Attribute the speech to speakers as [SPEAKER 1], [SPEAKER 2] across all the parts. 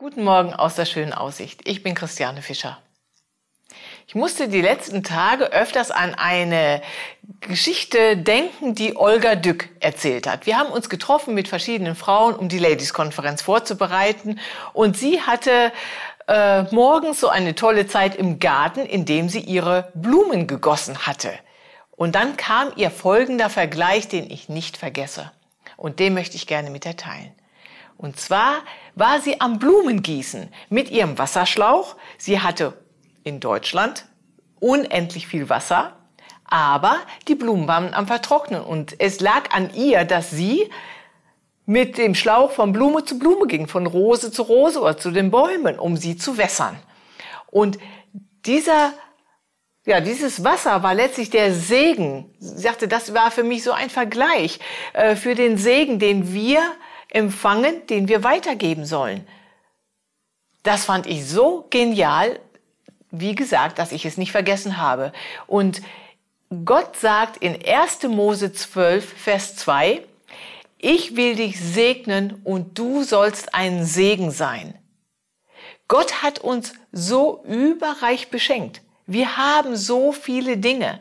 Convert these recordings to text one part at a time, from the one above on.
[SPEAKER 1] Guten Morgen aus der schönen Aussicht. Ich bin Christiane Fischer. Ich musste die letzten Tage öfters an eine Geschichte denken, die Olga Dück erzählt hat. Wir haben uns getroffen mit verschiedenen Frauen, um die Ladies-Konferenz vorzubereiten. Und sie hatte äh, morgens so eine tolle Zeit im Garten, in dem sie ihre Blumen gegossen hatte. Und dann kam ihr folgender Vergleich, den ich nicht vergesse. Und den möchte ich gerne mit dir teilen. Und zwar war sie am Blumengießen mit ihrem Wasserschlauch. Sie hatte in Deutschland unendlich viel Wasser, aber die Blumen waren am Vertrocknen. Und es lag an ihr, dass sie mit dem Schlauch von Blume zu Blume ging, von Rose zu Rose oder zu den Bäumen, um sie zu wässern. Und dieser ja, dieses Wasser war letztlich der Segen. Sie sagte, das war für mich so ein Vergleich äh, für den Segen, den wir empfangen, den wir weitergeben sollen. Das fand ich so genial, wie gesagt, dass ich es nicht vergessen habe. Und Gott sagt in 1. Mose 12, Vers 2, ich will dich segnen und du sollst ein Segen sein. Gott hat uns so überreich beschenkt. Wir haben so viele Dinge.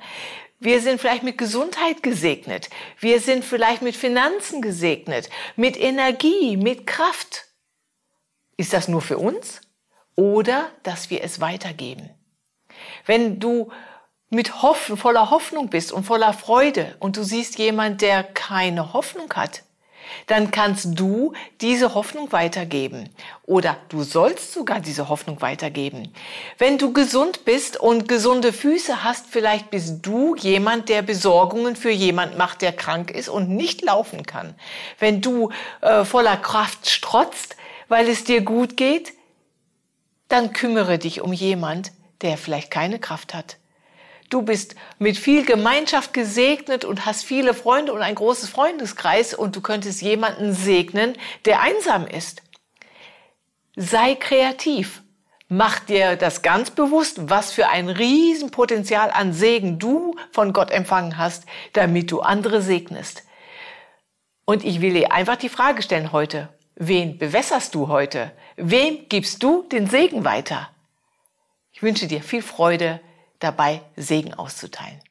[SPEAKER 1] Wir sind vielleicht mit Gesundheit gesegnet. Wir sind vielleicht mit Finanzen gesegnet, mit Energie, mit Kraft. Ist das nur für uns oder dass wir es weitergeben? Wenn du mit Hoffnung, voller Hoffnung bist und voller Freude und du siehst jemand, der keine Hoffnung hat, dann kannst du diese Hoffnung weitergeben. Oder du sollst sogar diese Hoffnung weitergeben. Wenn du gesund bist und gesunde Füße hast, vielleicht bist du jemand, der Besorgungen für jemand macht, der krank ist und nicht laufen kann. Wenn du äh, voller Kraft strotzt, weil es dir gut geht, dann kümmere dich um jemand, der vielleicht keine Kraft hat. Du bist mit viel Gemeinschaft gesegnet und hast viele Freunde und ein großes Freundeskreis und du könntest jemanden segnen, der einsam ist. Sei kreativ. Mach dir das ganz bewusst, was für ein Riesenpotenzial an Segen du von Gott empfangen hast, damit du andere segnest. Und ich will dir einfach die Frage stellen heute. Wen bewässerst du heute? Wem gibst du den Segen weiter? Ich wünsche dir viel Freude dabei, Segen auszuteilen.